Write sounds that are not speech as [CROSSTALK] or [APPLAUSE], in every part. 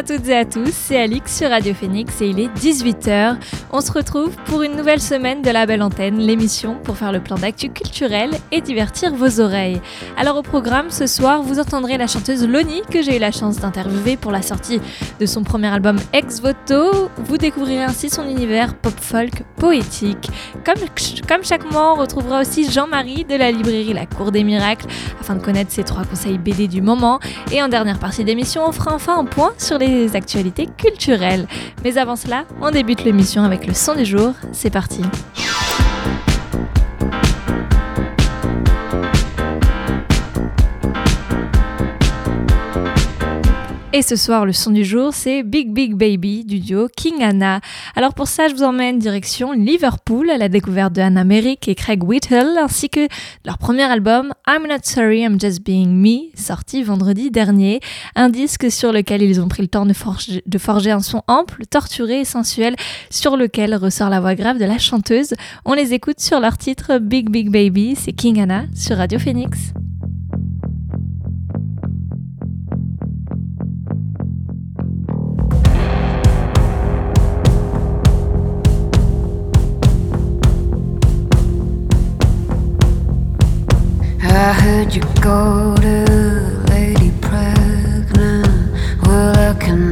À toutes et à tous, c'est Alix sur Radio Phoenix et il est 18h. On se retrouve pour une nouvelle semaine de la belle antenne, l'émission pour faire le plan d'actu culturel et divertir vos oreilles. Alors au programme ce soir, vous entendrez la chanteuse Loni que j'ai eu la chance d'interviewer pour la sortie de son premier album Ex Voto. Vous découvrirez ainsi son univers pop-folk poétique. Comme, comme chaque mois, on retrouvera aussi Jean-Marie de la librairie La Cour des Miracles afin de connaître ses trois conseils BD du moment. Et en dernière partie d'émission, on fera enfin un point sur les actualités culturelles. Mais avant cela, on débute l'émission avec le son du jour. C'est parti. Et ce soir, le son du jour, c'est Big Big Baby du duo King Anna. Alors pour ça, je vous emmène direction Liverpool à la découverte de Anna Merrick et Craig Whittle, ainsi que leur premier album I'm Not Sorry, I'm Just Being Me, sorti vendredi dernier. Un disque sur lequel ils ont pris le temps de forger, de forger un son ample, torturé et sensuel, sur lequel ressort la voix grave de la chanteuse. On les écoute sur leur titre Big Big Baby, c'est King Anna sur Radio Phoenix. I heard you go to Lady Pregnant. Well, I can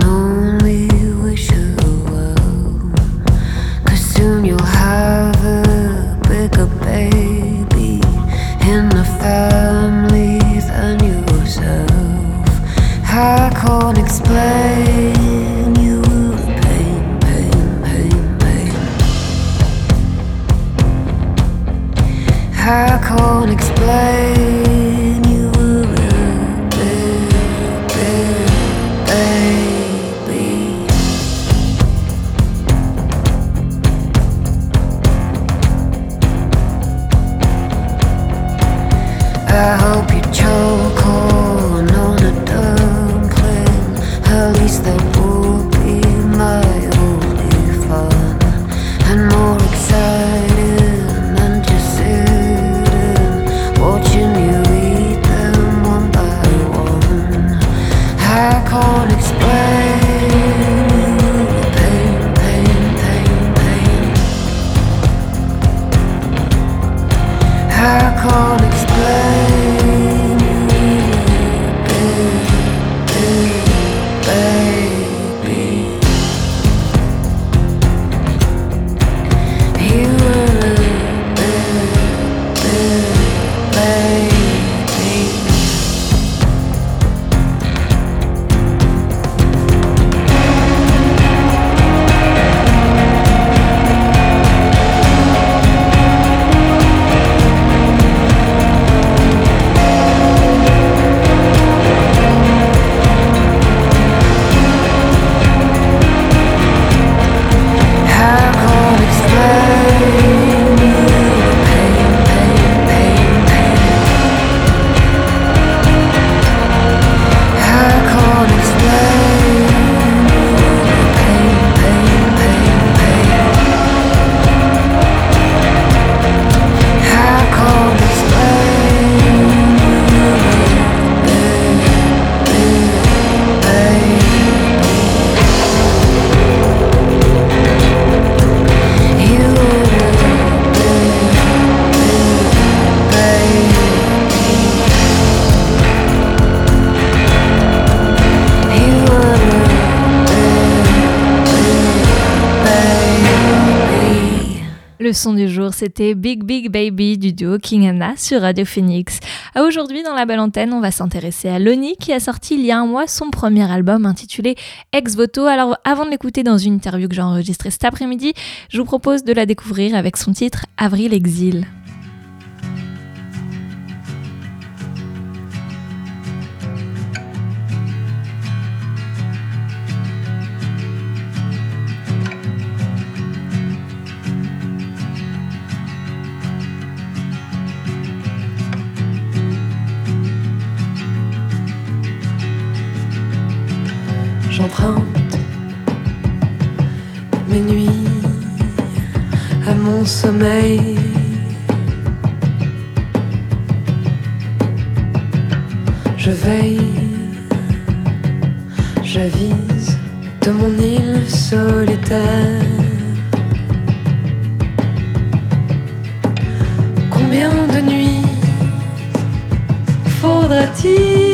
Le son du jour, c'était Big Big Baby du duo King Anna sur Radio Phoenix. Aujourd'hui, dans la belle antenne, on va s'intéresser à Loni qui a sorti il y a un mois son premier album intitulé Ex Voto. Alors, avant de l'écouter dans une interview que j'ai enregistrée cet après-midi, je vous propose de la découvrir avec son titre Avril Exil. Sommeil. Je veille, j'avise de mon île solitaire. Combien de nuits faudra-t-il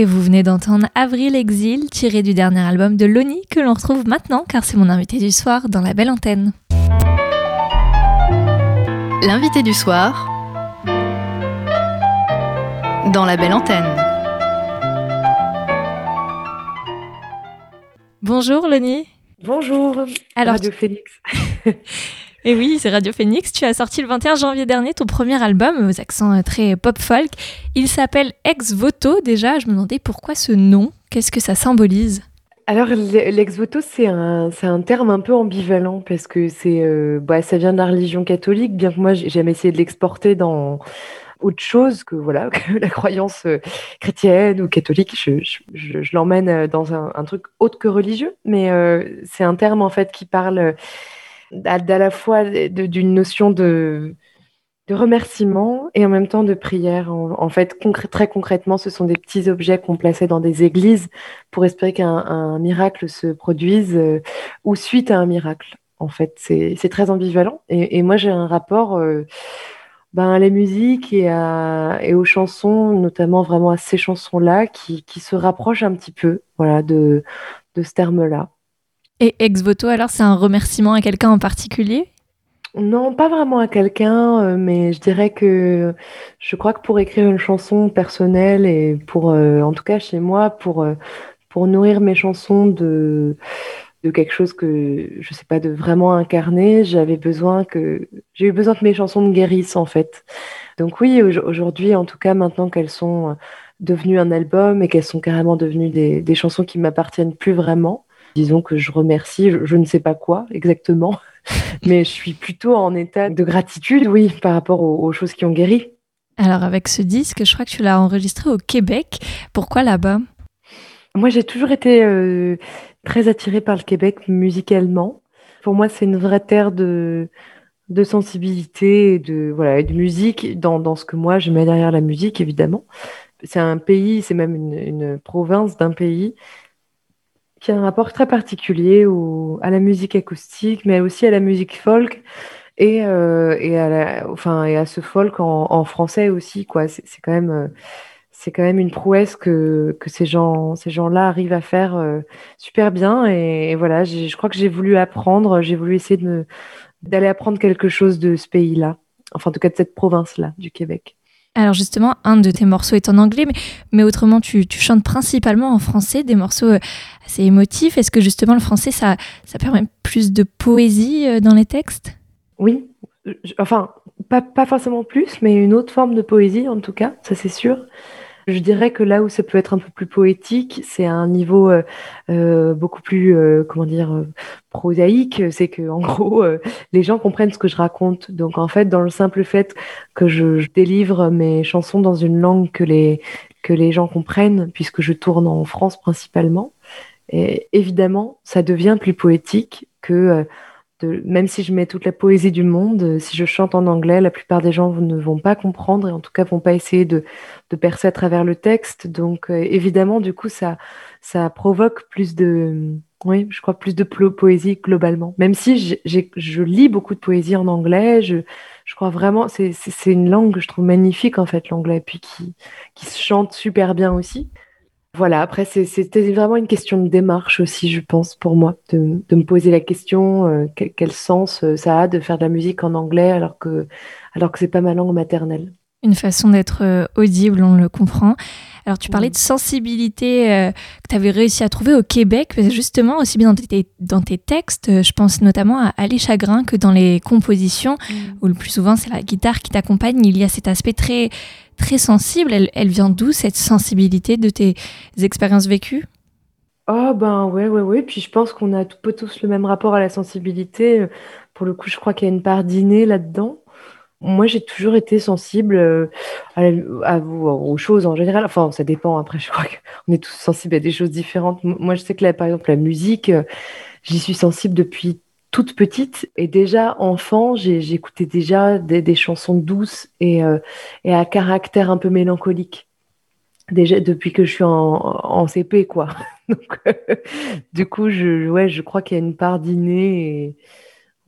Et vous venez d'entendre Avril Exil, tiré du dernier album de Loni, que l'on retrouve maintenant car c'est mon invité du soir dans la belle antenne. L'invité du soir dans la belle antenne. Bonjour Loni. Bonjour, Alors, Radio Phoenix. [LAUGHS] Et oui, c'est Radio Phoenix. Tu as sorti le 21 janvier dernier ton premier album aux accents euh, très pop folk. Il s'appelle Ex Voto. Déjà, je me demandais pourquoi ce nom? Qu'est-ce que ça symbolise? Alors, l- l'ex-voto, c'est un, un terme un peu ambivalent parce que c'est, euh, bah, ça vient de la religion catholique, bien que moi, j'ai jamais essayé de l'exporter dans autre chose que, voilà, [LAUGHS] la croyance euh, chrétienne ou catholique. Je, je, l'emmène euh, dans un, truc autre que religieux, mais euh, c'est un terme, en fait, qui parle à, la fois d'une notion de, remerciement et en même temps de prière. En, fait, très concrètement, ce sont des petits objets qu'on plaçait dans des églises pour espérer qu'un un miracle se produise euh, ou suite à un miracle. En fait, c'est très ambivalent. Et, moi, j'ai un rapport euh, ben, à la musique et, aux chansons, notamment vraiment à ces chansons-là, qui, se rapprochent un petit peu de, de ce terme-là. Et Ex Voto, alors, c'est un remerciement à quelqu'un en particulier? Non, pas vraiment à quelqu'un, euh, mais je dirais que je crois que pour écrire une chanson personnelle et pour, euh, en tout cas chez moi, pour, euh, pour nourrir mes chansons de, de quelque chose que je sais pas, de vraiment incarné, j'avais besoin que, j'ai eu besoin que mes chansons me guérissent en fait. Donc oui, au- aujourd'hui, en tout cas, maintenant qu'elles sont devenues un album et qu'elles sont carrément devenues des, des chansons qui m'appartiennent plus vraiment, disons que je remercie, je, je ne sais pas quoi exactement. [LAUGHS] Mais je suis plutôt en état de gratitude, oui, par rapport aux, aux choses qui ont guéri. Alors, avec ce disque, je crois que tu l'as enregistré au Québec. Pourquoi là-bas? Moi, j'ai toujours été euh, très attirée par le Québec musicalement. Pour moi, c'est une vraie terre de, de sensibilité et de, voilà, et de musique dans, dans ce que moi je mets derrière la musique, évidemment. C'est un pays, c'est même une, une province d'un pays qui a un rapport très particulier au- à la musique acoustique, mais aussi à la musique folk. et, euh, et, à, la, enfin, et à ce folk en, en français aussi. quoi. C'est quand même, euh, c'est quand même une prouesse que, que ces gens, ces gens-là arrivent à faire euh, super bien. Et, et voilà, j'ai- je crois que j'ai voulu apprendre, j'ai voulu essayer de me- d'aller apprendre quelque chose de ce pays-là, enfin en tout cas de cette province-là, du Québec. Alors justement, un de tes morceaux est en anglais, mais, autrement, tu, chantes principalement en français, des morceaux euh, assez émotifs. Est-ce que justement le français, ça, permet plus de poésie euh, dans les textes? Oui, je- enfin, pas, pas forcément plus, mais une autre forme de poésie en tout cas, ça c'est sûr. Je dirais que là où ça peut être un peu plus poétique, c'est à un niveau euh, euh, beaucoup plus, euh, comment dire, prosaïque. C'est que, en [LAUGHS] gros, les gens comprennent ce que je raconte. Donc, en fait, dans le simple fait que je, délivre mes chansons dans une langue que les, que les gens comprennent, puisque je tourne en France principalement, évidemment, ça devient plus poétique que de- même si je mets toute la poésie du monde, euh, si je chante en anglais, la plupart des gens ne vont pas comprendre et en tout cas vont pas essayer de, de percer à travers le texte. Donc euh, évidemment, du coup, ça, ça provoque plus de, oui, je crois plus de poésie globalement. Même si j'ai- je lis beaucoup de poésie en anglais, je, je crois vraiment, c'est une langue que je trouve magnifique en fait, l'anglais, puis qui, qui se chante super bien aussi. Voilà, après, c'est- c'était vraiment une question de démarche aussi, je pense, pour moi, de, de me poser la question, euh, quel, quel sens euh, ça a de faire de la musique en anglais alors que, alors que c'est pas ma langue maternelle. Une façon d'être euh, audible, on le comprend. Alors tu parlais Mhm. de sensibilité euh, que tu avais réussi à trouver au Québec, justement, aussi bien dans tes, dans tes textes, je pense notamment à Ali Chagrin que dans les compositions, où le plus souvent c'est la guitare qui t'accompagne, il y a cet aspect très, très sensible. Elle, elle vient d'où cette sensibilité de tes expériences vécues? Oh ben ouais, ouais, ouais. Puis je pense qu'on a peu tous le même rapport à la sensibilité. Pour le coup, je crois qu'il y a une part d'inné là-dedans. Moi, j'ai toujours été sensible euh, à aux choses en général. Enfin, ça dépend. Après, je crois qu'on est tous sensibles à des choses différentes. Moi, je sais que là, par exemple, la musique, euh, j'y suis sensible depuis toute petite. Et déjà, enfant, j'ai- j'écoutais déjà des, des chansons douces et, euh, et à caractère un peu mélancolique. Déjà, depuis que je suis en, en CP, quoi. [LAUGHS] Donc, euh, du coup, je, ouais, je crois qu'il y a une part d'inné et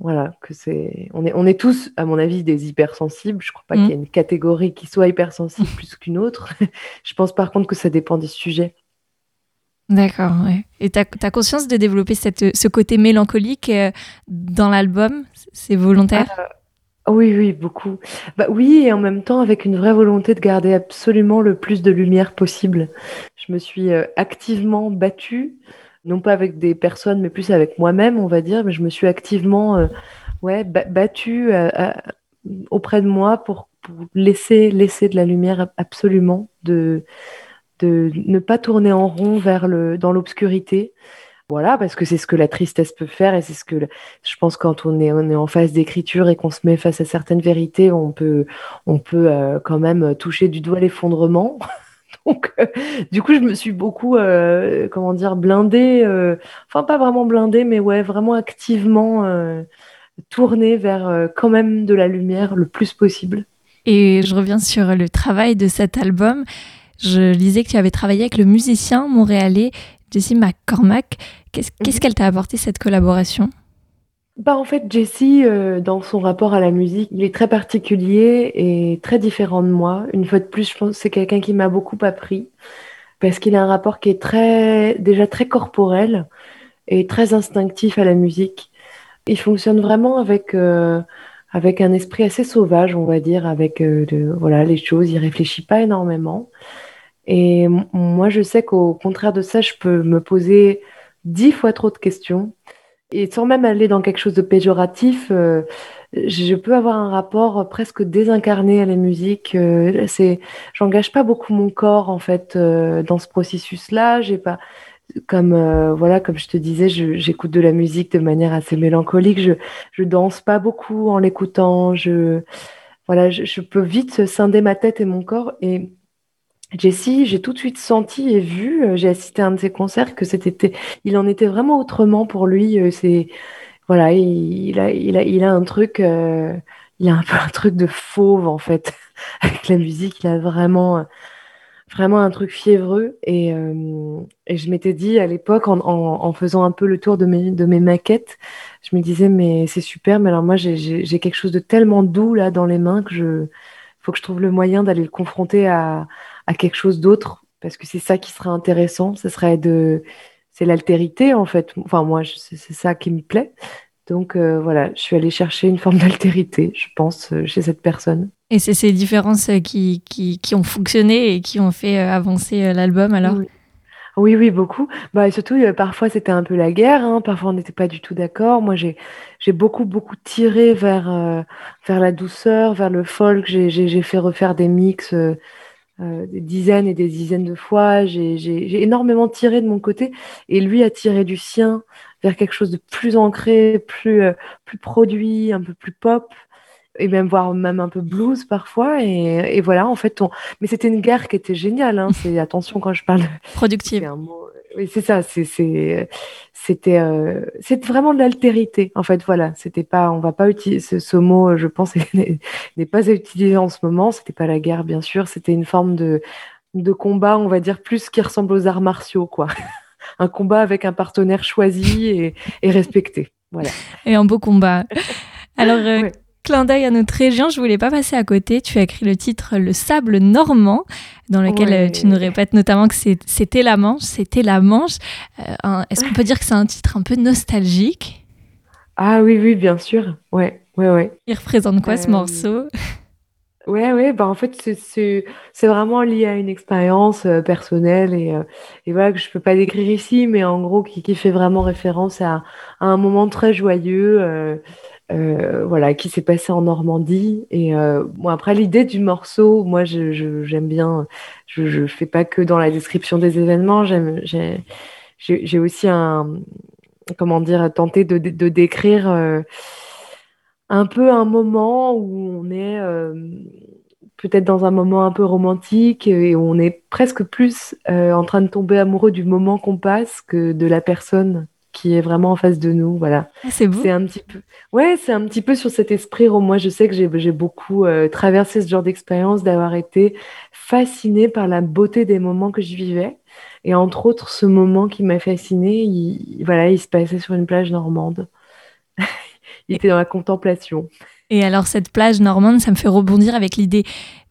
voilà, que c'est, on est, on est tous, à mon avis, des hypersensibles. Je crois pas Mm. qu'il y ait une catégorie qui soit hypersensible [LAUGHS] plus qu'une autre. [LAUGHS] Je pense par contre que ça dépend des sujets. D'accord, ouais. Et tu as, conscience de développer cette, ce côté mélancolique euh, dans l'album C'est volontaire? Oui, oui, beaucoup. Bah oui, et en même temps avec une vraie volonté de garder absolument le plus de lumière possible. Je me suis euh, activement battue, non pas avec des personnes, mais plus avec moi-même, on va dire, mais je me suis activement euh, ouais, ba- battue auprès de moi pour, pour laisser, laisser de la lumière absolument, de, de ne pas tourner en rond vers le, dans l'obscurité. Voilà, parce que c'est ce que la tristesse peut faire et c'est ce que je pense quand on est, on est en phase d'écriture et qu'on se met face à certaines vérités, on peut, on peut euh, quand même toucher du doigt l'effondrement. [LAUGHS] Donc, euh, du coup, je me suis beaucoup, euh, comment dire, blindée, enfin pas vraiment blindée, mais ouais, vraiment activement tournée vers quand même de la lumière le plus possible. Et je reviens sur le travail de cet album. Je lisais que tu avais travaillé avec le musicien montréalais Jessie McCormack. Qu'est-ce qu'est-ce Mhm. qu'elle t'a apporté cette collaboration? Bah, en fait, Jessie, euh, dans son rapport à la musique, il est très particulier et très différent de moi. Une fois de plus, je pense que c'est quelqu'un qui m'a beaucoup appris parce qu'il a un rapport qui est très, déjà très corporel et très instinctif à la musique. Il fonctionne vraiment avec, euh, avec un esprit assez sauvage, on va dire, avec euh, de, voilà, les choses. Il réfléchit pas énormément. Et moi, je sais qu'au contraire de ça, je peux me poser dix fois trop de questions. Et sans même aller dans quelque chose de péjoratif, euh, je peux avoir un rapport presque désincarné à la musique. Euh, c'est, j'engage pas beaucoup mon corps en fait euh, dans ce processus-là. J'ai pas, comme voilà, comme je te disais, j'écoute de la musique de manière assez mélancolique. Je, je danse pas beaucoup en l'écoutant. Je, voilà, je peux vite scinder ma tête et mon corps. Et Jessie, j'ai tout de suite senti et vu, euh, j'ai assisté à un de ses concerts, que c'était, il en était vraiment autrement pour lui. euh, c'est, voilà, il, a, il a, il a un truc, euh, il a un peu un truc de fauve en fait [LAUGHS] avec la musique. Il a vraiment, euh, vraiment un truc fiévreux. Et, je m'étais dit à l'époque, en, faisant un peu le tour de mes, de mes maquettes, je me disais, mais c'est super, mais alors moi, j'ai quelque chose de tellement doux là dans les mains que je faut que je trouve le moyen d'aller le confronter à, à quelque chose d'autre, parce que c'est ça qui serait intéressant. Ce serait de. C'est l'altérité, en fait. Enfin, moi, c'est ça qui me plaît. Donc euh, voilà, je suis allée chercher une forme [LAUGHS] d'altérité, je pense, euh, chez cette personne. Et c'est ces différences euh, qui, qui, qui, ont fonctionné et qui ont fait avancer l'album alors? Oui. oui. Oui, beaucoup. Bah, et surtout, parfois, c'était un peu la guerre. Hein. Parfois, on n'était pas du tout d'accord. Moi, j'ai beaucoup, beaucoup tiré vers, euh, vers la douceur, vers le folk. J'ai fait refaire des mix euh, euh, des dizaines et des dizaines de fois. J'ai énormément tiré de mon côté. Et lui a tiré du sien vers quelque chose de plus ancré, plus, plus produit, un peu plus pop et même voire même un peu blues parfois et, et voilà en fait on... mais c'était une guerre qui était géniale hein. [LAUGHS] c'est attention quand je parle productive mot... oui c'est ça c'est c'était euh... c'est vraiment de l'altérité en fait voilà. C'était pas on va pas utiliser ce, mot je pense [LAUGHS] n'est pas à utiliser en ce moment. C'était pas la guerre bien sûr. C'était une forme de de combat on va dire plus qui ressemble aux arts martiaux quoi. [LAUGHS] Un combat avec un partenaire choisi et, et respecté voilà. Et un beau combat. [LAUGHS] Alors euh, ouais clin d'œil à notre région, je voulais pas passer à côté. Tu as écrit le titre Le sable normand, dans lequel ouais. tu nous répètes notamment que c'était la Manche, c'était la Manche. Euh, Est-ce qu'on peut dire que c'est un titre un peu nostalgique? Ah oui, oui, bien sûr. Ouais, ouais, ouais. Il représente quoi euh... ce morceau? Ouais, ouais, bah en fait, c'est vraiment lié à une expérience euh, personnelle et, euh, et, voilà que je peux pas décrire ici, mais en gros qui, qui fait vraiment référence à, à, un moment très joyeux. Euh, voilà, qui s'est passé en Normandie. Et euh, après, l'idée du morceau, moi, j'aime bien, je ne fais pas que dans la description des événements, j'ai aussi un, comment dire, tenté de, décrire euh, un peu un moment où on est peut-être dans un moment un peu romantique et où on est presque plus en train de tomber amoureux du moment qu'on passe que de la personne qui est vraiment en face de nous. Voilà. Ah, c'est beau. C'est un petit peu. Ouais, c'est un petit peu sur cet esprit. Moi, je sais que j'ai beaucoup euh, traversé ce genre d'expérience, d'avoir été fascinée par la beauté des moments que je vivais. Et entre autres, ce moment qui m'a fascinée, il, voilà, il se passait sur une plage normande. [LAUGHS] il était dans la contemplation. Et alors cette plage normande, ça me fait rebondir avec l'idée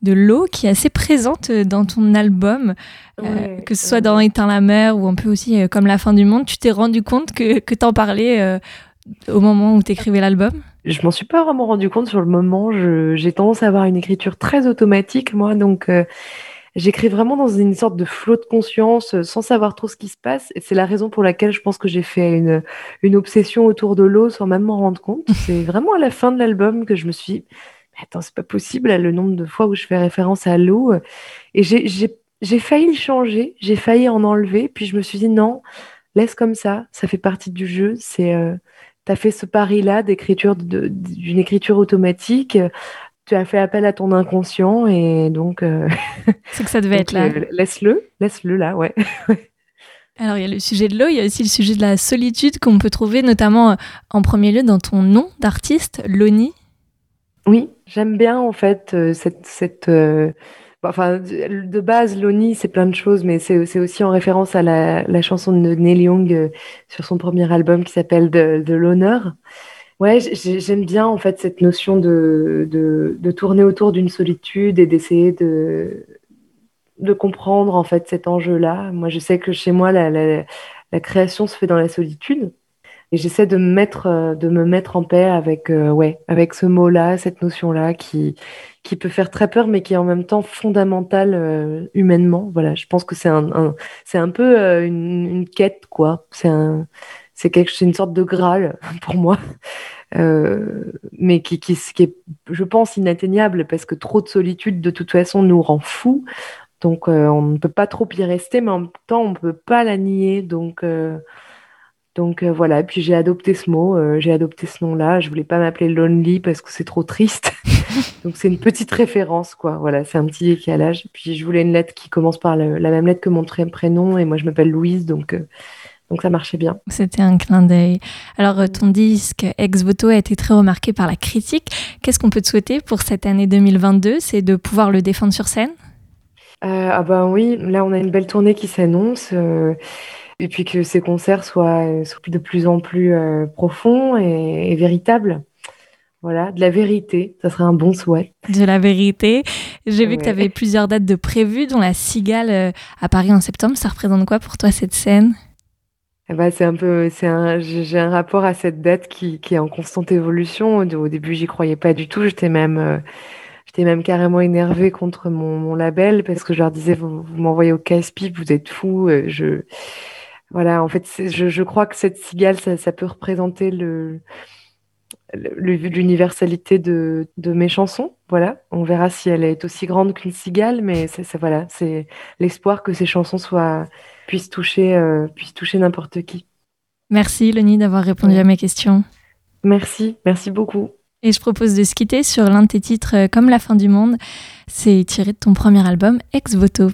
de l'eau qui est assez présente euh, dans ton album, euh, que ce soit dans Éteint la mer ou un peu aussi euh, comme La fin du monde. Tu t'es rendu compte que, que t'en parlais euh, au moment où t'écrivais l'album? Je m'en suis pas vraiment rendu compte sur le moment. J'ai tendance à avoir une écriture très automatique, moi, donc j'écris vraiment dans une sorte de flot de conscience euh, sans savoir trop ce qui se passe. Et c'est la raison pour laquelle je pense que j'ai fait une, une obsession autour de l'eau sans même m'en rendre compte. [LAUGHS] C'est vraiment à la fin de l'album que je me suis dit, mais attends, c'est pas possible, là, le nombre de fois où je fais référence à l'eau. Et j'ai failli le changer, j'ai failli en enlever, puis je me suis dit, non, laisse comme ça, ça fait partie du jeu. C'est, euh, tu as fait ce pari-là d'écriture, d'une écriture automatique tu as fait appel à ton inconscient et donc. Euh... [LAUGHS] C'est que ça devait être là. Euh, laisse-le, laisse-le là, ouais. [LAUGHS] Alors il y a le sujet de l'eau, il y a aussi le sujet de la solitude qu'on peut trouver notamment euh, en premier lieu dans ton nom d'artiste, Loni. Oui, j'aime bien en fait cette. cette enfin, de base, Loni, c'est plein de choses, mais c'est aussi en référence à la, la chanson de Neil Young sur son premier album qui s'appelle De, de l'honneur. Ouais, j'aime bien en fait cette notion de, de, tourner autour d'une solitude et d'essayer de, de comprendre en fait cet enjeu-là. Moi, je sais que chez moi, la, la, création se fait dans la solitude. Et j'essaie de me mettre, de me mettre en paix avec, euh, ouais, avec ce mot-là, cette notion-là qui, qui peut faire très peur, mais qui est en même temps fondamentale euh, humainement. Voilà, je pense que c'est un, un peu euh, une, une, quête, quoi. C'est quelque, c'est une sorte de graal [LAUGHS] pour moi, euh, mais qui, qui, qui, est, je pense, inatteignable parce que trop de solitude, de toute façon, nous rend fous. Donc, euh, on ne peut pas trop y rester, mais en même temps, on ne peut pas la nier. Donc, euh, donc voilà. Puis j'ai adopté ce mot, j'ai adopté ce nom-là. Je voulais pas m'appeler Lonely parce que c'est trop triste. [LAUGHS] donc c'est une petite référence, quoi. Voilà, c'est un petit décalage. Puis je voulais une lettre qui commence par le, la même lettre que mon prénom, et moi je m'appelle Louise, donc donc ça marchait bien. C'était un clin d'œil. Alors ton disque Ex Voto a été très remarqué par la critique. Qu'est-ce qu'on peut te souhaiter pour cette année 2022 C'est de pouvoir le défendre sur scène? Euh, ah ben oui, là on a une belle tournée qui s'annonce. euh, et puis que ces concerts soient, soient de plus en plus euh, profonds et, et véritables. Voilà, de la vérité, ça serait un bon souhait. De la vérité. J'ai vu que tu avais plusieurs dates de prévues, dont la Cigale euh, à Paris en septembre. Ça représente quoi pour toi cette scène? Eh ben, c'est un peu, c'est un, j'ai un rapport à cette date qui, qui est en constante évolution. Au, début, j'y croyais pas du tout. J'étais même, euh, j'étais même carrément énervée contre mon, mon label parce que je leur disais, vous, vous m'envoyez au casse-pipe, vous êtes fous. euh, Je, voilà, en fait, je, je crois que cette cigale, ça, ça peut représenter le- l'universalité de, de mes chansons. Voilà, on verra si elle est aussi grande qu'une cigale, mais c'est, voilà, c'est l'espoir que ces chansons soient, puissent toucher, euh, puissent toucher n'importe qui. Merci Leni d'avoir répondu Ouais. à mes questions. Merci, merci beaucoup. Et je propose de se quitter sur l'un de tes titres euh, comme La fin du monde. C'est tiré de ton premier album Ex Voto.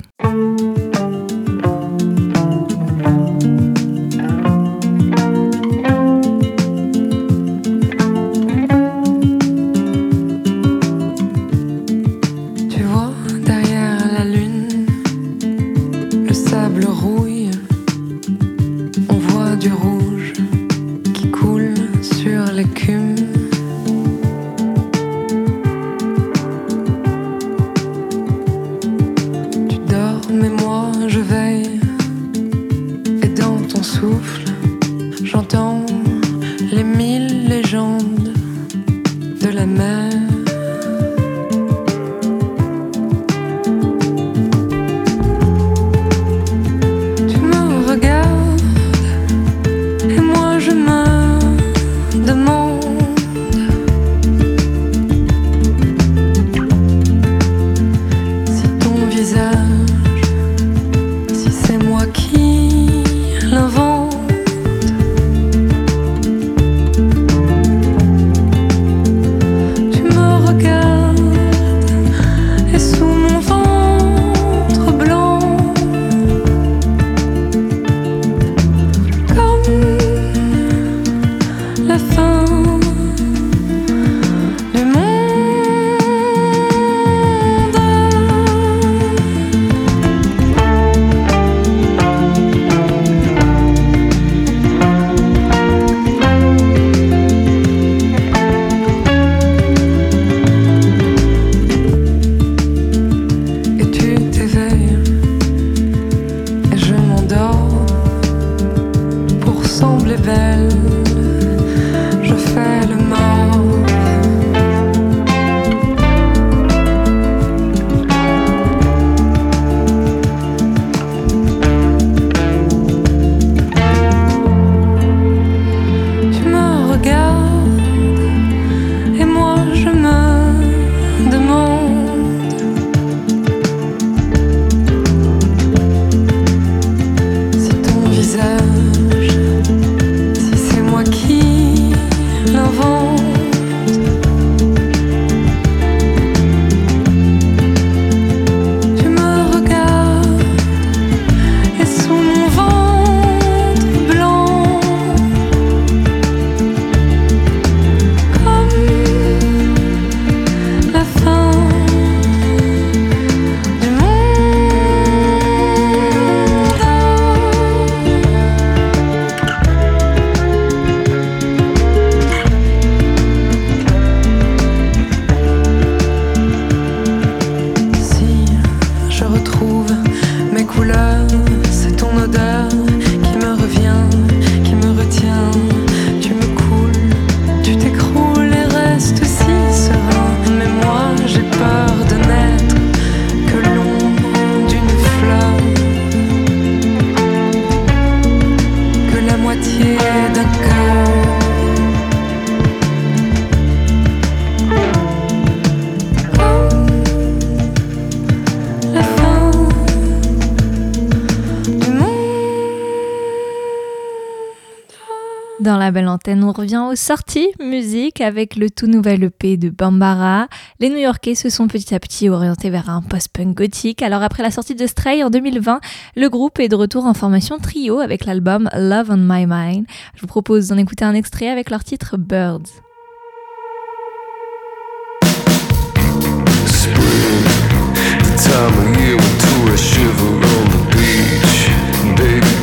la belle antenne, on revient aux sorties musique avec le tout nouvel EP de Bambara. Les New Yorkais se sont petit à petit orientés vers un post-punk gothique. Alors après la sortie de Stray en 2020, le groupe est de retour en formation trio avec l'album Love on My Mind. Je vous propose d'en écouter un extrait avec leur titre Birds.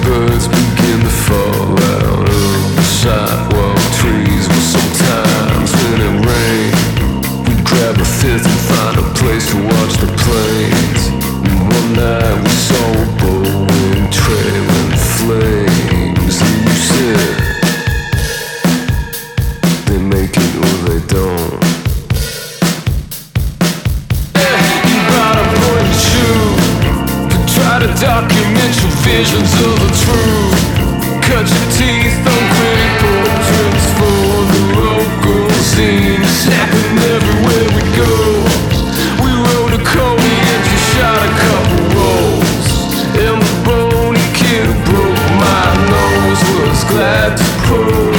birds begin to fall out of the sidewalk trees. But sometimes when it rains, we grab a and find a place to watch the planes. And one night we saw a flames. And you said, they make it or they don't. try to document your visions of the truth. Cut your teeth on critical trips for the local scene. Snapping everywhere we go. We rode a Cody and you shot a couple rolls. And the bony kid who broke my nose was glad to prove.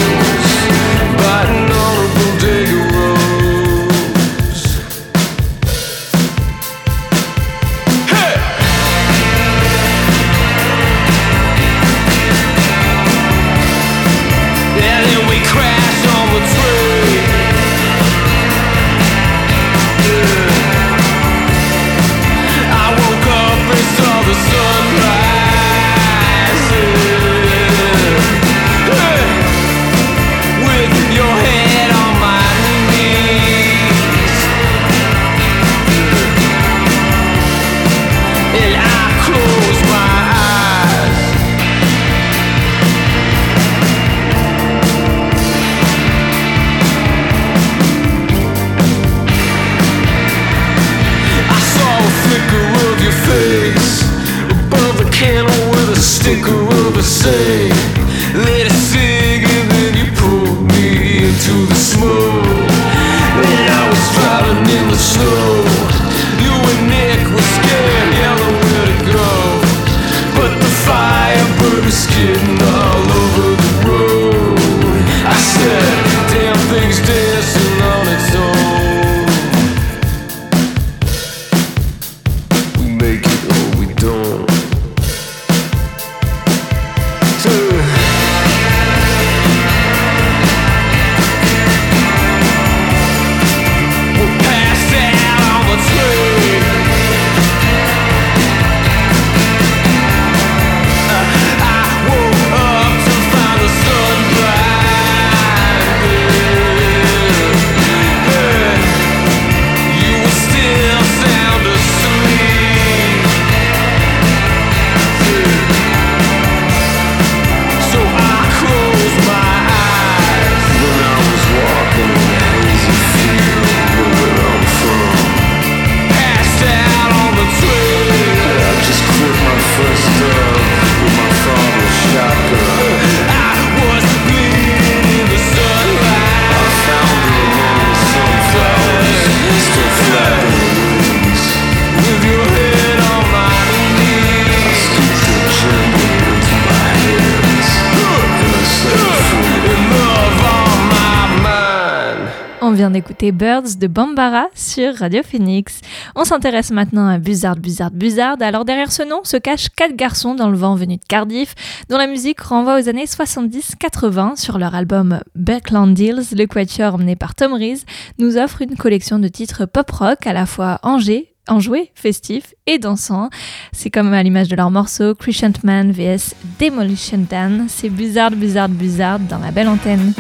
d'écouter Birds de Bambara sur Radio Phoenix. On s'intéresse maintenant à Buzzard, Buzzard, Buzzard. Alors derrière ce nom se cachent quatre garçons dans le vent venus de Cardiff, dont la musique renvoie aux années 70-80 sur leur album Backland Deals. Le quatuor emmené par Tom Rees nous offre une collection de titres pop-rock à la fois angers, enjoué, festif et dansant. C'est comme à l'image de leur morceau Crescent Man vs Demolition Dan. C'est Buzzard, Buzzard, Buzzard dans la belle antenne.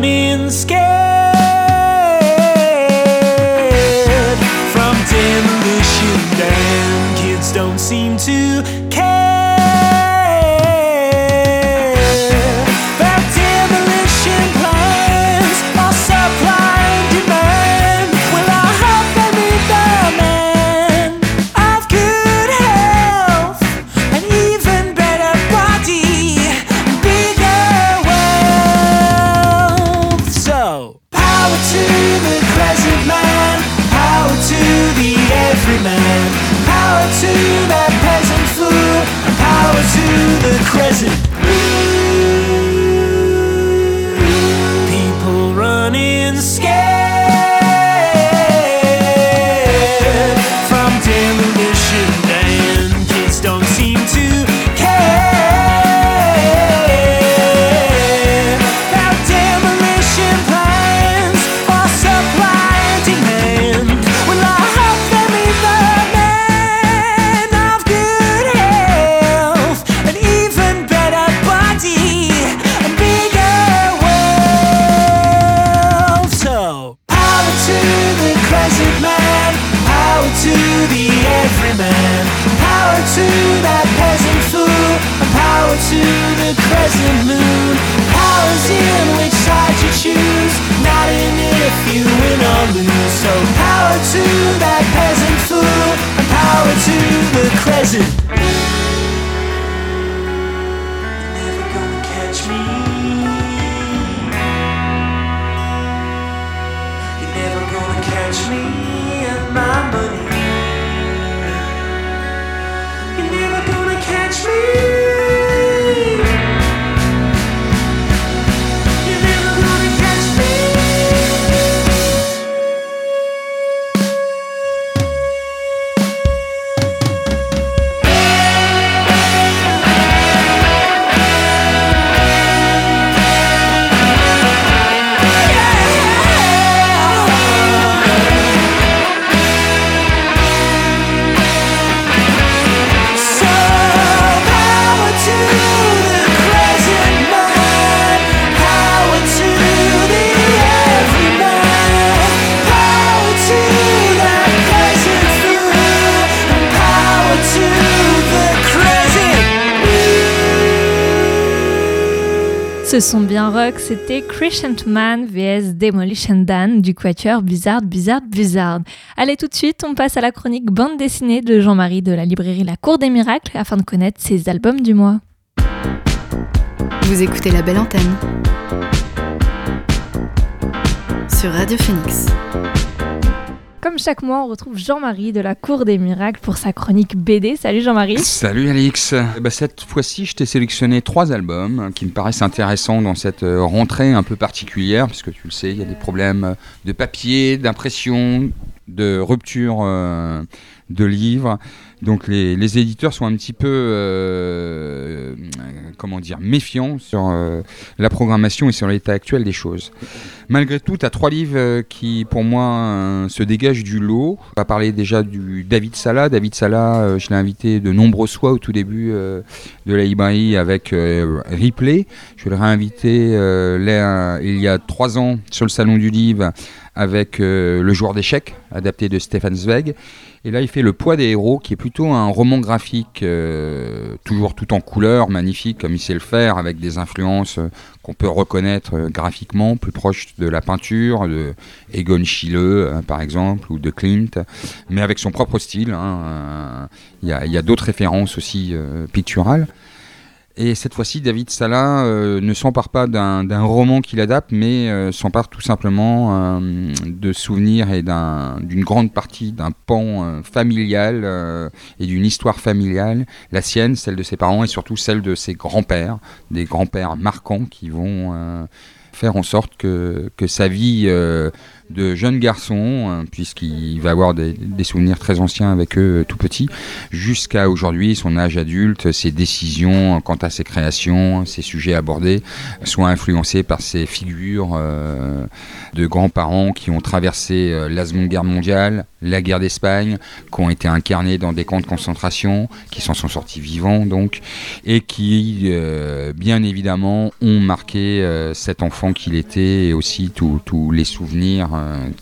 running scared from demolition. Damn, kids don't seem to care. man. Power to that peasant fool, power to the crescent moon. Rock, c'était Crescent Man vs Demolition Dan du quatuor Bizarre, Bizarre, Bizarre. Allez, tout de suite, on passe à la chronique bande dessinée de Jean-Marie de la librairie La Cour des Miracles afin de connaître ses albums du mois. Vous écoutez la belle antenne sur Radio Phoenix. Comme chaque mois, on retrouve Jean-Marie de la Cour des Miracles pour sa chronique BD. Salut Jean-Marie. Salut Alix. Eh ben, cette fois-ci, je t'ai sélectionné trois albums hein, qui me paraissent intéressants dans cette euh, rentrée un peu particulière, puisque tu le sais, il y a des problèmes de papier, d'impression, de rupture euh, de livres. Donc les, éditeurs sont un petit peu, euh, comment dire, méfiants sur euh, la programmation et sur l'état actuel des choses. Malgré tout, tu as trois livres euh, qui, pour moi, euh, se dégagent du lot. On va parler déjà du David Sala. David Sala, je l'ai invité de nombreuses fois au tout début de la librairie avec Ripley. Je l'ai réinvité il y a trois ans sur le Salon du Livre avec Le joueur d'échecs, adapté de Stefan Zweig. Et là, il fait Le poids des héros, qui est plutôt un roman graphique, euh, toujours tout en couleur, magnifique, comme il sait le faire, avec des influences euh, qu'on peut reconnaître euh, graphiquement, plus proches de la peinture, de Egon Schiele, par exemple, ou de Klimt, mais avec son propre style. hein, Il y a, d'autres références aussi picturales. Et cette fois-ci, David Sala euh, ne s'empare pas d'un roman qu'il adapte, mais euh, s'empare tout simplement euh, de souvenirs et d'un- d'une grande partie d'un pan euh, familial et d'une histoire familiale, la sienne, celle de ses parents et surtout celle de ses grands-pères, des grands-pères marquants qui vont faire en sorte que, que sa vie de jeune garçon, euh, puisqu'il va avoir des, souvenirs très anciens avec eux euh, tout petit, jusqu'à aujourd'hui, son âge adulte, ses décisions quant à ses créations, ses sujets abordés, soient influencés par ces figures euh, de grands-parents qui ont traversé euh, la Seconde Guerre mondiale, la guerre d'Espagne, qui ont été incarnés dans des camps de concentration, qui s'en sont sortis vivants donc, et qui, bien évidemment, ont marqué cet enfant qu'il était et aussi tous les souvenirs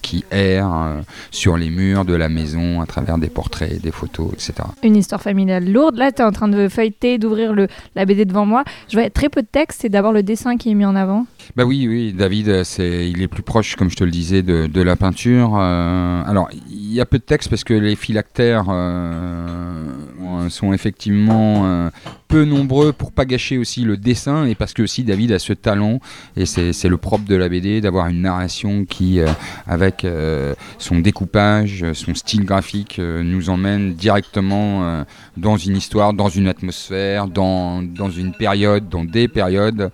qui errent euh, sur les murs de la maison à travers des portraits, des photos, etc. Une histoire familiale lourde. Là, tu es en train de feuilleter, d'ouvrir la BD devant moi. Je vois très peu de texte, c'est d'abord le dessin qui est mis en avant. Bah oui, oui, David, euh, c'est, il est plus proche, comme je te le disais, de, de la peinture. Euh, alors, il y a peu de texte parce que les phylactères euh, sont effectivement euh, peu nombreux pour pas gâcher aussi le dessin et parce que aussi David a ce talent et c'est, le propre de la BD d'avoir une narration qui, euh, avec euh, son découpage, son style graphique, euh, nous emmène directement euh, dans une histoire, dans une atmosphère, dans, dans une période, dans des périodes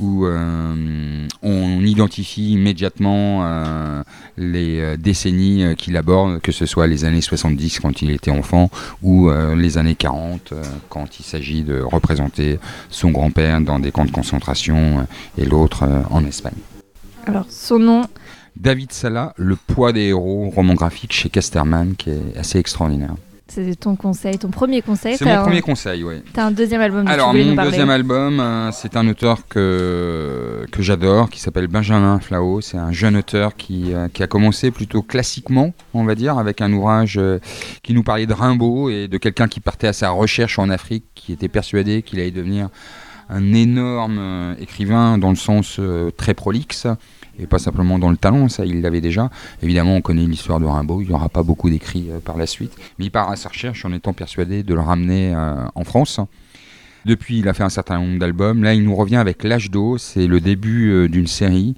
où on identifie immédiatement les décennies qu'il aborde, que ce soit les années 70 quand il était enfant ou les années 40 euh, quand il s'agit de représenter son grand-père dans des camps de concentration et l'autre en Espagne. Alors, son nom, David Sala, Le poids des héros, roman graphique chez Casterman qui est assez extraordinaire. c'est ton conseil, ton premier conseil. C'est mon un- premier conseil, oui. T'as un deuxième album Alors, tu mon nous deuxième album, euh, c'est un auteur que, que j'adore, qui s'appelle Benjamin Flao. C'est un jeune auteur qui, euh, qui a commencé plutôt classiquement, on va dire, avec un ouvrage euh, qui nous parlait de Rimbaud et de quelqu'un qui partait à sa recherche en Afrique, qui était persuadé qu'il allait devenir un énorme écrivain dans le sens très prolixe. Et pas simplement dans le talent, ça il l'avait déjà. Évidemment, on connaît l'histoire de Rimbaud, il n'y aura pas beaucoup d'écrits euh, par la suite, mais il part à sa recherche en étant persuadé de le ramener euh, en France. Depuis, il a fait un certain nombre d'albums. Là, il nous revient avec L'âge d'eau, c'est le début euh, d'une série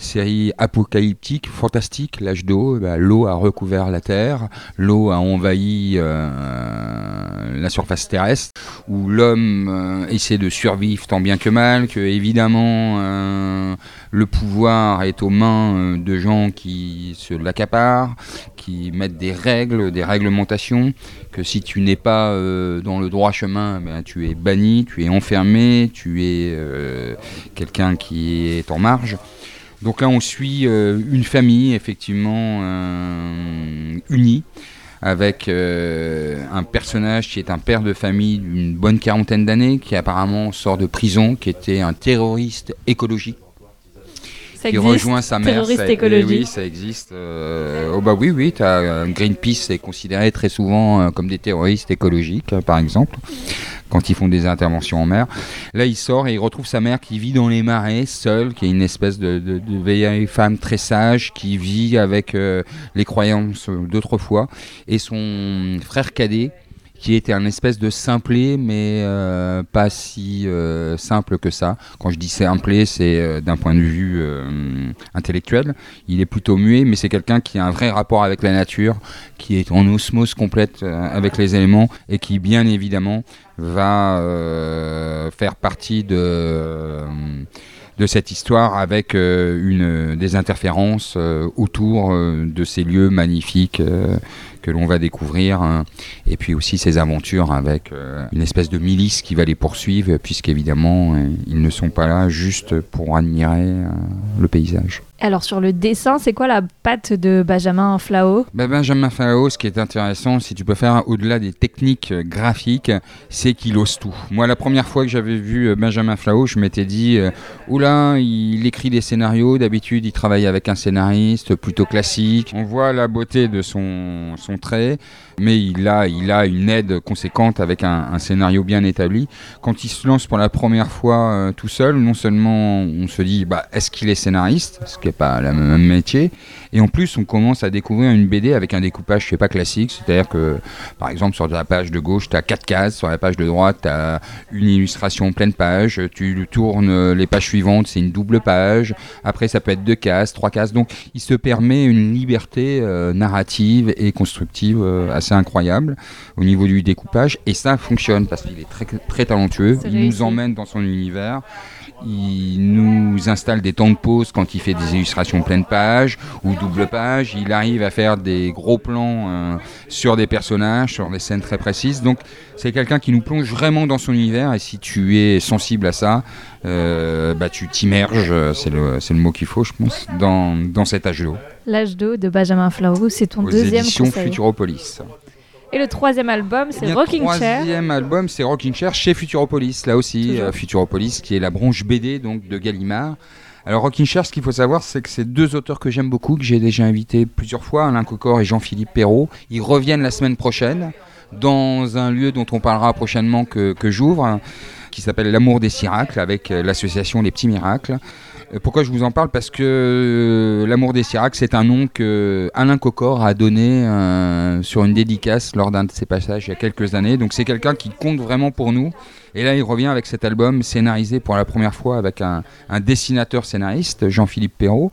série apocalyptique, fantastique, l'âge d'eau, bah, l'eau a recouvert la Terre, l'eau a envahi euh, la surface terrestre, où l'homme euh, essaie de survivre tant bien que mal, que évidemment euh, le pouvoir est aux mains de gens qui se l'accaparent, qui mettent des règles, des réglementations, que si tu n'es pas dans le droit chemin, ben, tu es banni, tu es enfermé, tu es quelqu'un qui est en marge. Donc là, on suit euh, une famille effectivement euh, unie avec euh, un personnage qui est un père de famille d'une bonne quarantaine d'années, qui apparemment sort de prison, qui était un terroriste écologique, Ça qui existe, rejoint sa mère. terroriste Ça- écologique. Oui, ça existe. euh, oh bah oui, oui. As, Greenpeace est considéré très souvent comme des terroristes écologiques, par exemple, quand ils font des interventions en mer. Là, il sort et il retrouve sa mère qui vit dans les marais, seule, qui est une espèce de, vieille femme très sage, qui vit avec euh, les croyances d'autrefois, et son frère cadet qui était un espèce de simplet, mais euh, pas si euh, simple que ça. Quand je dis simplet, c'est d'un point de vue intellectuel. Il est plutôt muet, mais c'est quelqu'un qui a un vrai rapport avec la nature, qui est en osmose complète avec les éléments, et qui, bien évidemment, va euh, faire partie de cette histoire avec euh, une, des interférences euh, autour de ces lieux magnifiques que l'on va découvrir, hein. et puis aussi ces aventures avec euh, une espèce de milice qui va les poursuivre, puisqu'évidemment, euh, ils ne sont pas là juste pour admirer euh, le paysage. Alors sur le dessin, c'est quoi la patte de Benjamin Flao? Ben, Benjamin Fao, ce qui est intéressant, si tu peux faire au-delà des techniques graphiques, c'est qu'il ose tout. Moi, la première fois que j'avais vu Benjamin Flao, je m'étais dit, euh, oula, il écrit des scénarios, d'habitude il travaille avec un scénariste plutôt classique. On voit la beauté de son, son mais il a, il a une aide conséquente avec un, scénario bien établi. Quand il se lance pour la première fois euh, tout seul, non seulement on se dit, bah, est-ce qu'il est scénariste, ce qui n'est pas le même métier, et en plus, on commence à découvrir une BD avec un découpage qui n'est pas classique. C'est-à-dire que, par exemple, sur la page de gauche, tu as quatre cases. Sur la page de droite, tu as une illustration pleine page. Tu tournes les pages suivantes, c'est une double page. Après, ça peut être deux cases, trois cases. Donc, il se permet une liberté euh, narrative et constructive euh, assez incroyable au niveau du découpage. Et ça fonctionne parce qu'il est très, très talentueux. Il nous emmène dans son univers. Il nous installe des temps de pause quand il fait des illustrations pleine page ou double page. Il arrive à faire des gros plans euh, sur des personnages, sur des scènes très précises. Donc c'est quelqu'un qui nous plonge vraiment dans son univers et si tu es sensible à ça, euh, bah, tu t'immerges, euh, c'est le, c'est le mot qu'il faut je pense, dans, dans cet âge d'eau. L'âge d'eau de Benjamin Flao, c'est ton Aux deuxième éditions conseil. Futuropolis. Et le troisième album, Eh c'est Rocking Chair. troisième album, c'est Rocking Chair chez Futuropolis. Là aussi, euh, Futuropolis, qui est la branche BD donc de Gallimard. Alors Rocking Chair, ce qu'il faut savoir, c'est que c'est deux auteurs que j'aime beaucoup, que j'ai déjà invités plusieurs fois, Alain Cocor et Jean-Philippe Perrault. Ils reviennent la semaine prochaine dans un lieu dont on parlera prochainement que, que j'ouvre, qui s'appelle L'amour des Miracles, avec euh, l'association Les Petits Miracles. Euh, Pourquoi je vous en parle? Parce que euh, L'amour des Sirac, c'est un nom que Alain Cocor a donné euh, sur une dédicace lors d'un de ses passages il y a quelques années. Donc c'est quelqu'un qui compte vraiment pour nous. Et là, il revient avec cet album scénarisé pour la première fois avec un, un dessinateur scénariste, Jean-Philippe Perrault,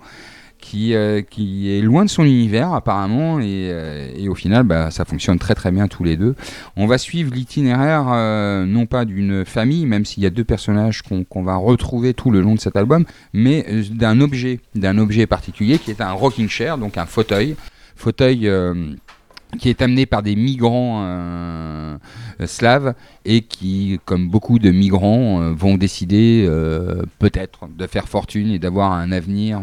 qui, euh, qui est loin de son univers apparemment. Et, euh, et au final, bah, ça fonctionne très très bien tous les deux. On va suivre l'itinéraire euh, non pas d'une famille, même s'il y a deux personnages qu'on qu'on va retrouver tout le long de cet album, mais d'un objet, d'un objet particulier qui est un rocking chair, donc un fauteuil, fauteuil qui est amené par des migrants euh, euh, slaves et qui, comme beaucoup de migrants, euh, vont décider peut-être de faire fortune et d'avoir un avenir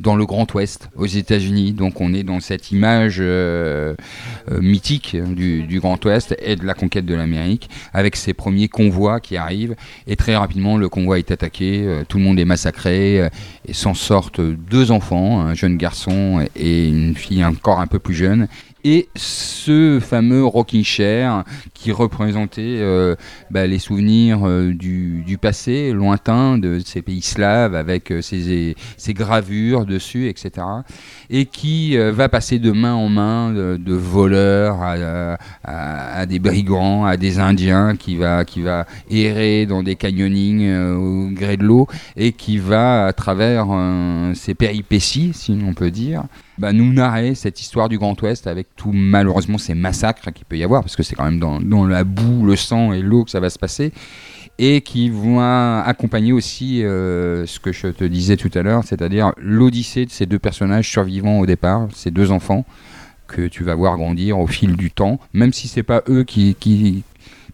dans le Grand Ouest, aux États-Unis. Donc on est dans cette image mythique du, du Grand Ouest et de la conquête de l'Amérique, avec ces premiers convois qui arrivent. Et très rapidement, le convoi est attaqué, tout le monde est massacré, et s'en sortent deux enfants, un jeune garçon et une fille encore un peu plus jeune. Et ce fameux rocking chair qui représentait euh, bah, les souvenirs euh, du, passé lointain de ces pays slaves avec euh, ces, ces gravures dessus, etc. Et qui euh, va passer de main en main de, voleurs à, des brigands, à des Indiens, qui va, qui va errer dans des canyonings euh, au gré de l'eau et qui va, à travers euh, ces péripéties, si on peut dire, bah, nous narrer cette histoire du Grand Ouest avec tout malheureusement ces massacres qu'il peut y avoir, parce que c'est quand même dans, dans la boue, le sang et l'eau que ça va se passer, et qui vont accompagner aussi euh, ce que je te disais tout à l'heure, c'est-à-dire l'odyssée de ces deux personnages survivants au départ, ces deux enfants que tu vas voir grandir au fil du temps, même si c'est pas eux qui, qui,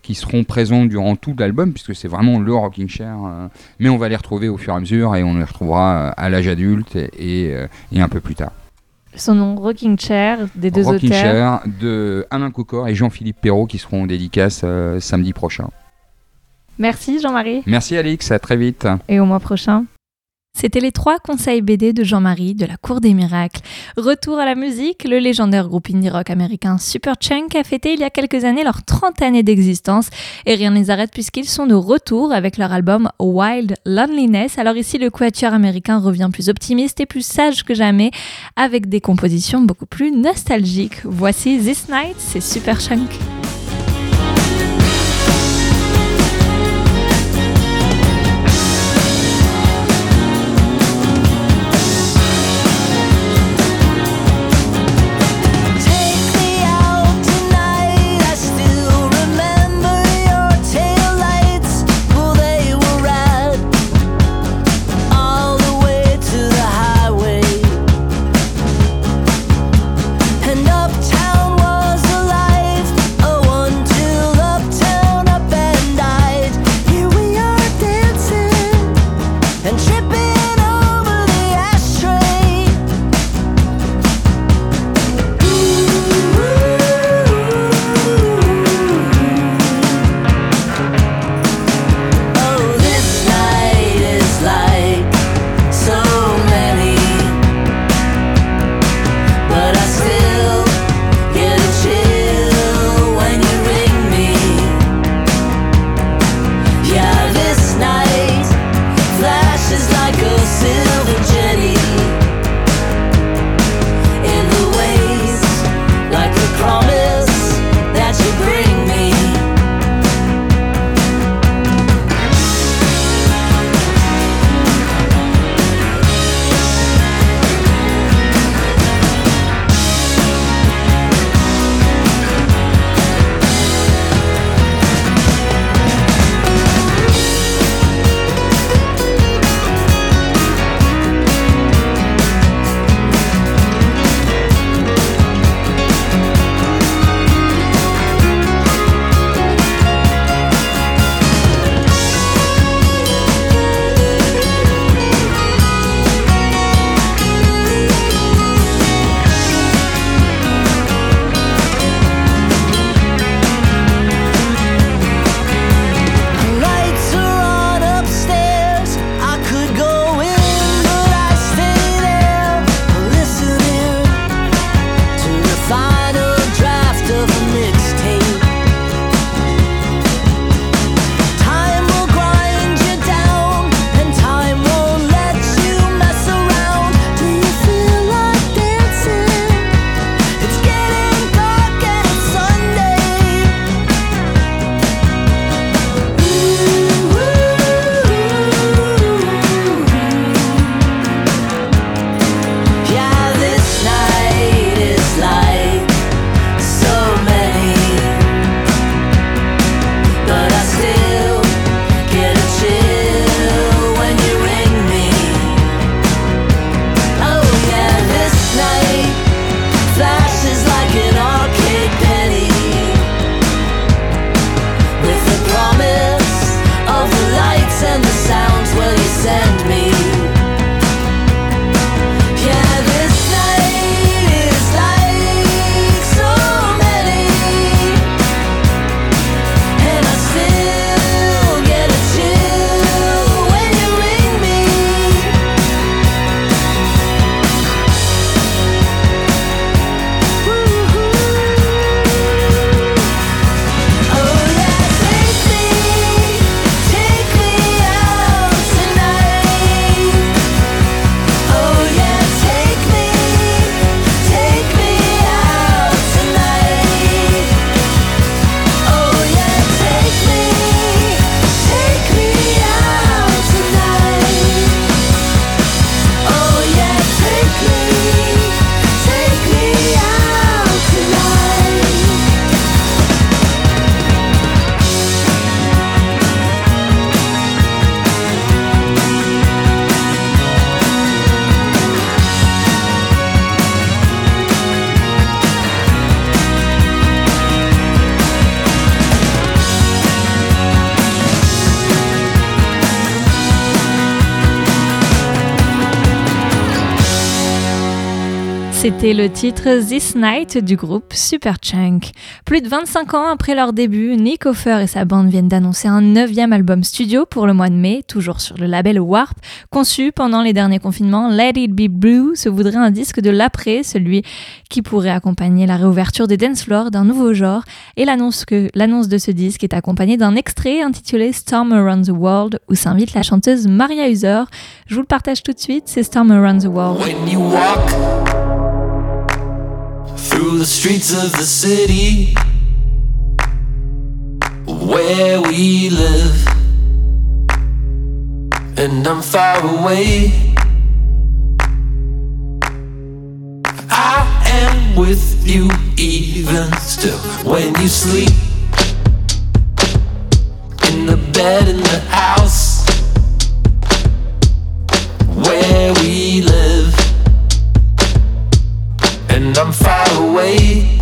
qui seront présents durant tout l'album, puisque c'est vraiment le rocking chair, euh, mais on va les retrouver au fur et à mesure et on les retrouvera euh, à l'âge adulte et, et, et un peu plus tard. Son nom Rocking Chair des deux Rocking auteurs. Chair de Alain Cocor et Jean-Philippe Perrault qui seront en dédicace euh, samedi prochain. Merci Jean-Marie Merci Alix, à très vite. et au mois prochain. C'était les trois conseils BD de Jean-Marie de la Cour des Miracles. Retour à la musique, le légendaire groupe indie rock américain Superchunk a fêté il y a quelques années leurs 30 années d'existence et rien ne les arrête puisqu'ils sont de retour avec leur album Wild Loneliness. Alors ici, le quatuor américain revient plus optimiste et plus sage que jamais avec des compositions beaucoup plus nostalgiques. Voici This Night, c'est Superchunk. C'était le titre This Night du groupe Superchunk. Plus de 25 ans après leur début, Nick Offer et sa bande viennent d'annoncer un neuvième album studio pour le mois de mai, toujours sur le label Warp. Conçu pendant les derniers confinements, Let It Be Blue se voudrait un disque de l'après, celui qui pourrait accompagner la réouverture des dance floors d'un nouveau genre. Et l'annonce de ce disque est accompagnée d'un extrait intitulé Storm Around the World où s'invite la chanteuse Maria User. Je vous le partage tout de suite, c'est Storm Around the World. When you walk through the streets of the city where we live, and I'm far away, I am with you even still. When you sleep in the bed in the house where we live away.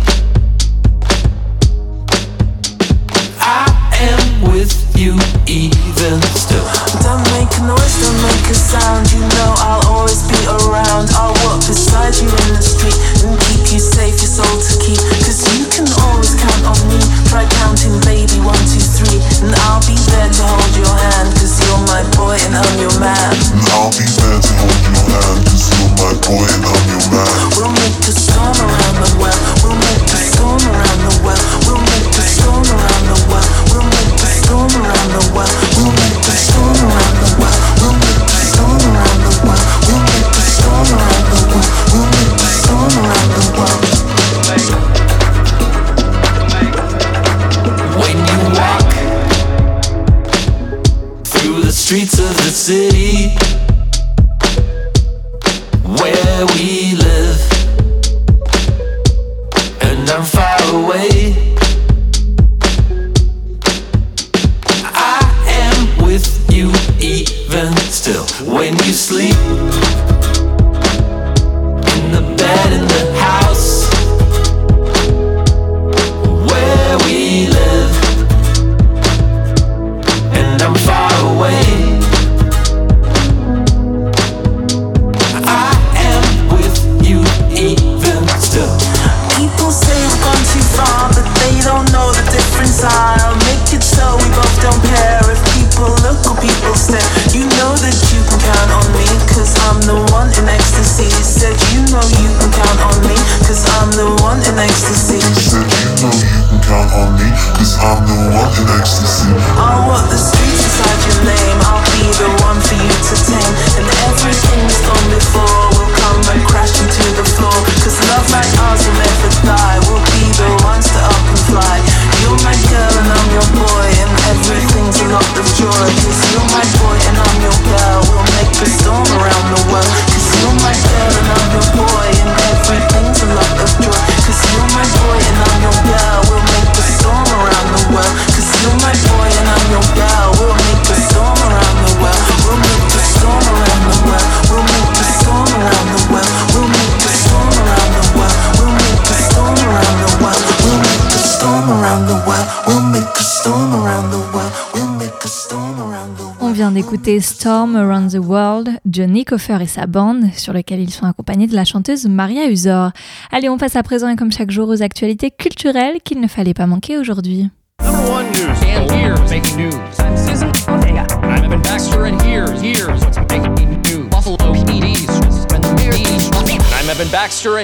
Storm Around the World, Johnny Coffer et sa bande, sur lequel ils sont accompagnés de la chanteuse Maria Usor. Allez, on passe à présent et comme chaque jour aux actualités culturelles qu'il ne fallait pas manquer aujourd'hui. Number one news. And here's making news. I'm Susan Ortega. I'm Evan Baxter, and here's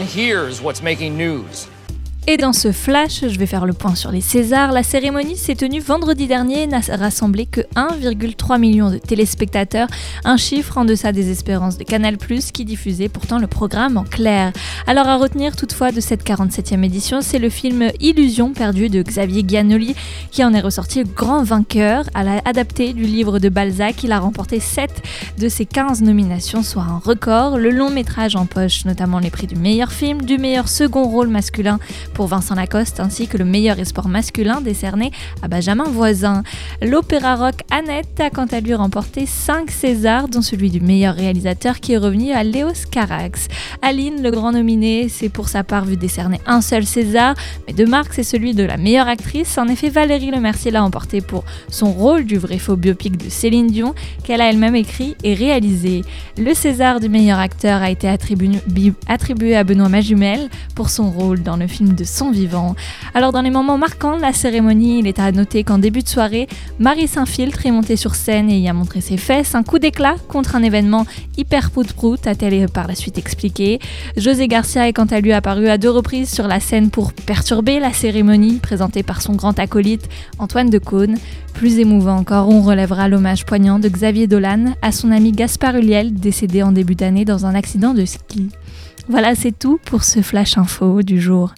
here's what's making news? Et dans ce flash, je vais faire le point sur les Césars. La cérémonie s'est tenue vendredi dernier et n'a rassemblé que 1,3 million de téléspectateurs, un chiffre en deçà des espérances de Canal+, qui diffusait pourtant le programme en clair. Alors à retenir toutefois de cette 47e édition, c'est le film Illusion perdue de Xavier Giannoli qui en est ressorti grand vainqueur. À la adapté du livre de Balzac, il a remporté 7 de ses 15 nominations, soit un record. Le long métrage empoche notamment les prix du meilleur film, du meilleur second rôle masculin pour Vincent Lacoste, ainsi que le meilleur espoir masculin décerné à Benjamin Voisin. L'opéra rock Annette a quant à lui remporté 5 Césars, dont celui du meilleur réalisateur qui est revenu à Léos Carax. Aline, le grand nominé, s'est pour sa part vu décerner un seul César, mais de marque, c'est celui de la meilleure actrice. En effet, Valérie Lemercier l'a emporté pour son rôle du vrai faux biopic de Céline Dion, qu'elle a elle-même écrit et réalisé. Le César du meilleur acteur a été attribué, à Benoît Magimel pour son rôle dans le film de Son Vivant. Alors, dans les moments marquants de la cérémonie, il est à noter qu'en début de soirée, Marie s'infiltre est montée sur scène et y a montré ses fesses, un coup d'éclat contre un événement hyper prout-prout, a-t-elle par la suite expliqué. José Garcia est quant à lui apparu à deux reprises sur la scène pour perturber la cérémonie présentée par son grand acolyte Antoine de Caunes. Plus émouvant encore, on relèvera l'hommage poignant de Xavier Dolan à son ami Gaspard Huliel, décédé en début d'année dans un accident de ski. Voilà, c'est tout pour ce flash info du jour.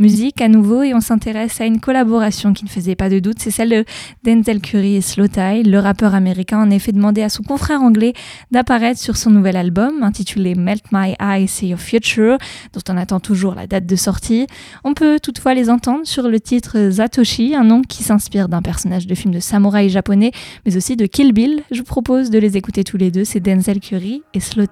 Musique à nouveau et on s'intéresse à une collaboration qui ne faisait pas de doute, c'est celle de Denzel Curry et Slow Tie. Le rappeur américain en effet demandé à son confrère anglais d'apparaître sur son nouvel album intitulé Melt My Eyes See Your Future, dont on attend toujours la date de sortie. On peut toutefois les entendre sur le titre Zatoshi, un nom qui s'inspire d'un personnage de film de samouraï japonais, mais aussi de Kill Bill. Je vous propose de les écouter tous les deux, c'est Denzel Curry et Slow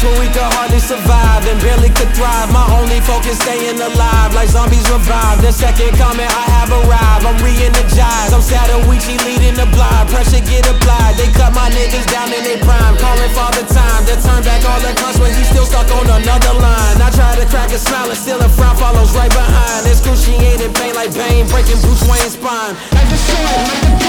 Place where we could hardly survive and barely could thrive. My only focus staying alive, like zombies revive. The second comment, I have arrived. I'm re-energized. I'm Sadawichi leading the blind. Pressure get applied. They cut my niggas down in their prime. Calling father time to turn back all the cunts when he's still stuck on another line. I try to crack a smile and still a frown follows right behind. Excruciating pain like Bane, breaking Bruce Wayne's spine. Like the sword, like the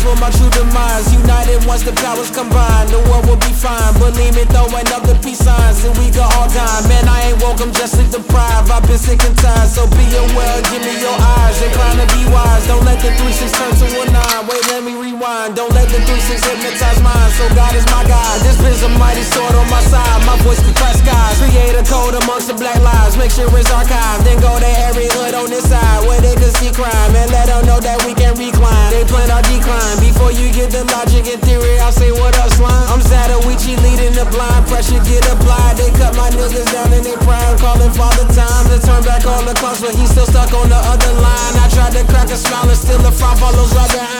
for my true demise. United once the powers combine, the world will be fine. Believe me, throwing up the peace signs, and we go all time. Man, I ain't I'm just sleep deprived. I've been sick and tired, so be aware. Give me your eyes, inclined to be wise. Don't let the three six turn to a nine. Wait, let me rewind. Don't let the three six hypnotize mine. So God is my guide. This is a mighty sword on my side. My voice can crack skies. Create a code amongst the black lives. Make sure it's archived. Then go to every hood on this side where they can see crime and let them know that we can recline. They plan our decline. Before you get the logic and theory, I'll say what up, slime. I'm Sadawichi leading the blind. Pressure get applied. They cut my niggas down in their prime. Calling father time to turn back all the clocks, but he's still stuck on the other line. I tried to crack a smile and still the frown follows right behind.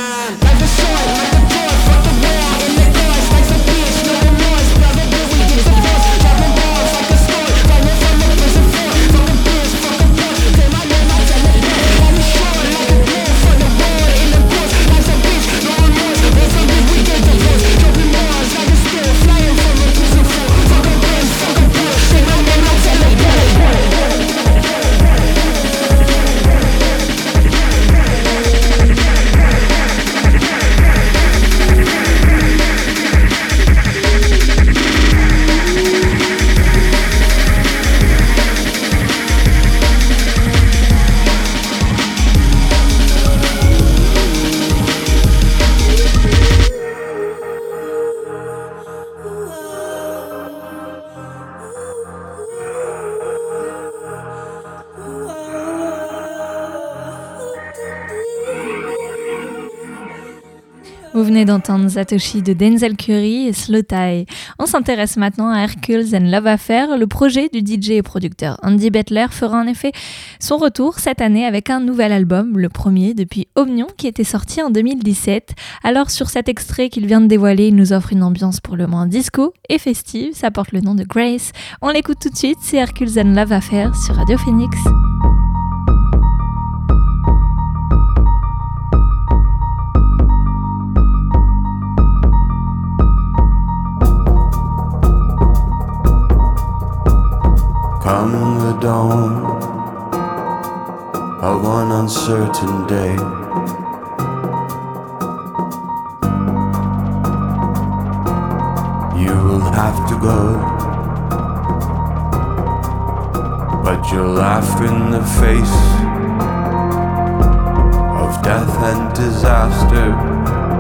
D'entendre Satoshi de Denzel Curry et Slow. On s'intéresse maintenant à Hercules and Love Affair. Le projet du DJ et producteur Andy Bettler fera en effet son retour cette année avec un nouvel album, le premier depuis Omnion qui était sorti en 2017. Alors sur cet extrait qu'il vient de dévoiler, il nous offre une ambiance pour le moins disco et festive. Ça porte le nom de Grace. On l'écoute tout de suite, c'est Hercules and Love Affair sur Radio Phoenix. Come the dawn of one uncertain day. You will have to go, but you'll laugh in the face of death and disaster.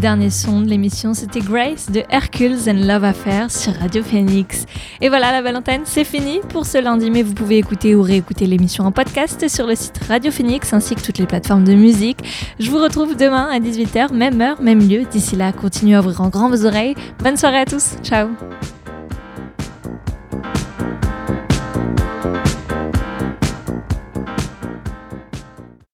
Dernier son de l'émission, c'était Grace de Hercules and Love Affair sur Radio Phoenix. Et voilà, la Valentine, c'est fini pour ce lundi, mais vous pouvez écouter ou réécouter l'émission en podcast sur le site Radio Phoenix ainsi que toutes les plateformes de musique. Je vous retrouve demain à 18h, même heure, même lieu. D'ici là, continuez à ouvrir en grand vos oreilles. Bonne soirée à tous. Ciao.